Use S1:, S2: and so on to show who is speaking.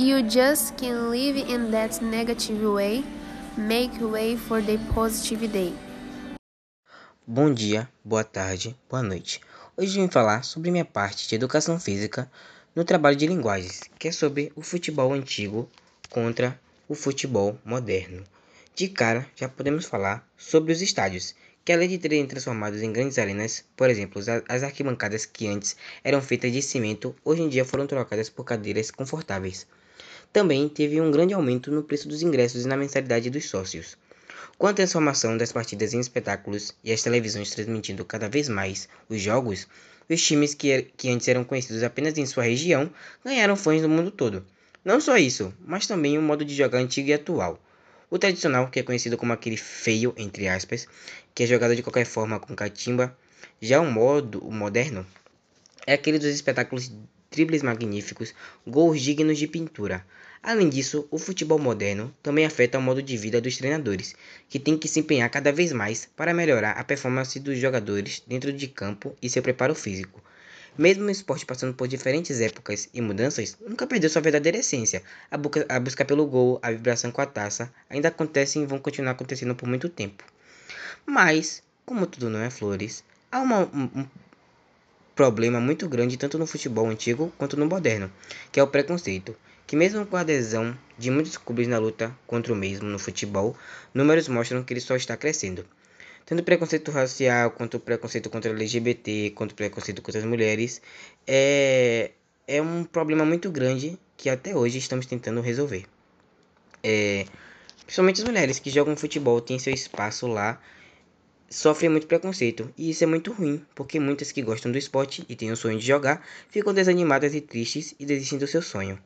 S1: You just can't live in that negative way. Make way for the positive day.
S2: Bom dia, boa tarde, boa noite. Hoje vim falar sobre minha parte de educação física no trabalho de linguagens, que é sobre o futebol antigo contra o futebol moderno. De cara, já podemos falar sobre os estádios, que além de terem transformados em grandes arenas, por exemplo, as arquibancadas que antes eram feitas de cimento, hoje em dia foram trocadas por cadeiras confortáveis. Também teve um grande aumento no preço dos ingressos e na mensalidade dos sócios. Com a transformação das partidas em espetáculos e as televisões transmitindo cada vez mais os jogos, os times que, que antes eram conhecidos apenas em sua região ganharam fãs no mundo todo. Não só isso, mas também o um modo de jogar antigo e atual. O tradicional, que é conhecido como aquele feio, entre aspas, que é jogado de qualquer forma com catimba. Já o modo o moderno é aquele dos espetáculos dribles magníficos, gols dignos de pintura. Além disso, o futebol moderno também afeta o modo de vida dos treinadores, que têm que se empenhar cada vez mais para melhorar a performance dos jogadores dentro de campo e seu preparo físico. Mesmo o esporte passando por diferentes épocas e mudanças, nunca perdeu sua verdadeira essência. A, busca, a busca pelo gol, a vibração com a taça, ainda acontecem e vão continuar acontecendo por muito tempo. Mas, como tudo não é flores, há uma, um, problema muito grande tanto no futebol antigo quanto no moderno, que é o preconceito, que mesmo com a adesão de muitos clubes na luta contra o mesmo no futebol, números mostram que ele só está crescendo. Tanto preconceito racial, quanto preconceito contra LGBT, quanto preconceito contra as mulheres, é, é um problema muito grande que até hoje estamos tentando resolver. É, principalmente as mulheres que jogam futebol têm seu espaço lá sofrem muito preconceito, e isso é muito ruim, porque muitas que gostam do esporte e têm o sonho de jogar ficam desanimadas e tristes e desistem do seu sonho.